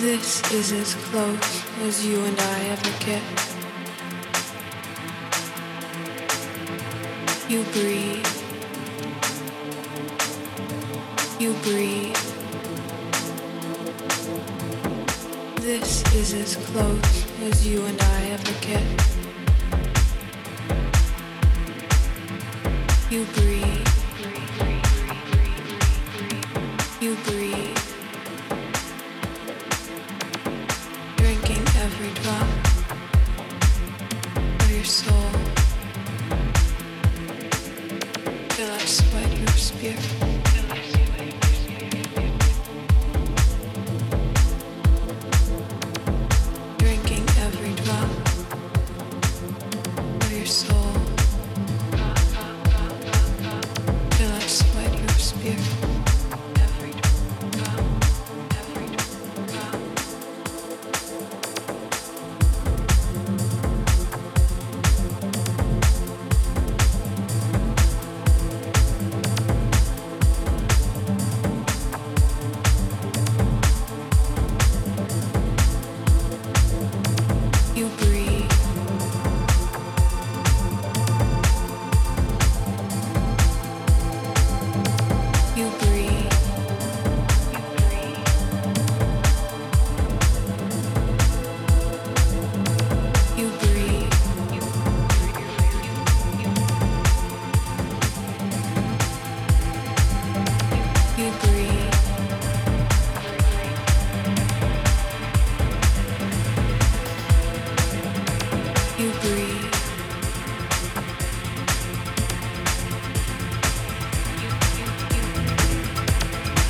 This is as close as you and I ever get. You breathe. You breathe. This is as close as you and I ever get. You breathe.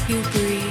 You breathe.